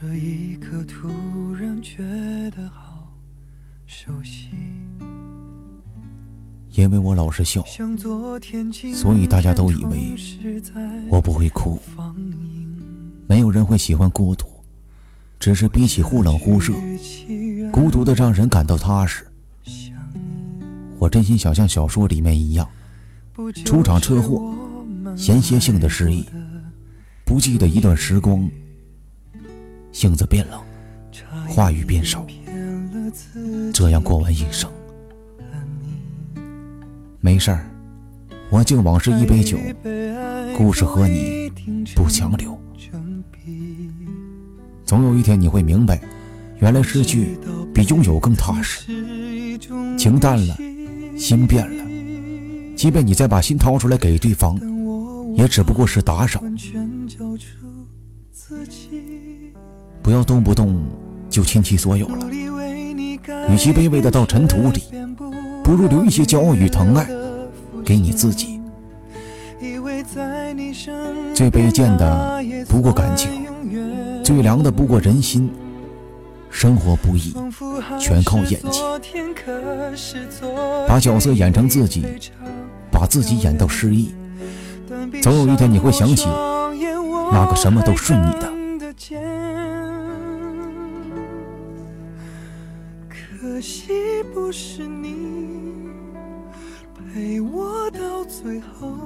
这一刻突然觉得好熟悉，因为我老是笑，所以大家都以为我不会哭。没有人会喜欢孤独，只是比起忽冷忽热，孤独的让人感到踏实。我真心想像小说里面一样，出场车祸，间歇性的失忆，不记得一段时光。性子变冷，话语变少，这样过完一生。没事儿，我敬往事一杯酒，故事和你不强留。总有一天你会明白，原来失去比拥有更踏实。情淡了，心变了，即便你再把心掏出来给对方，也只不过是打赏。不要动不动就倾其所有了，与其卑微的到尘土里，不如留一些骄傲与疼爱给你自己。最卑贱的不过感情，最凉的不过人心。生活不易，全靠演技。把角色演成自己，把自己演到失忆，总有一天你会想起那个什么都顺你的。可惜不是你陪我到最后。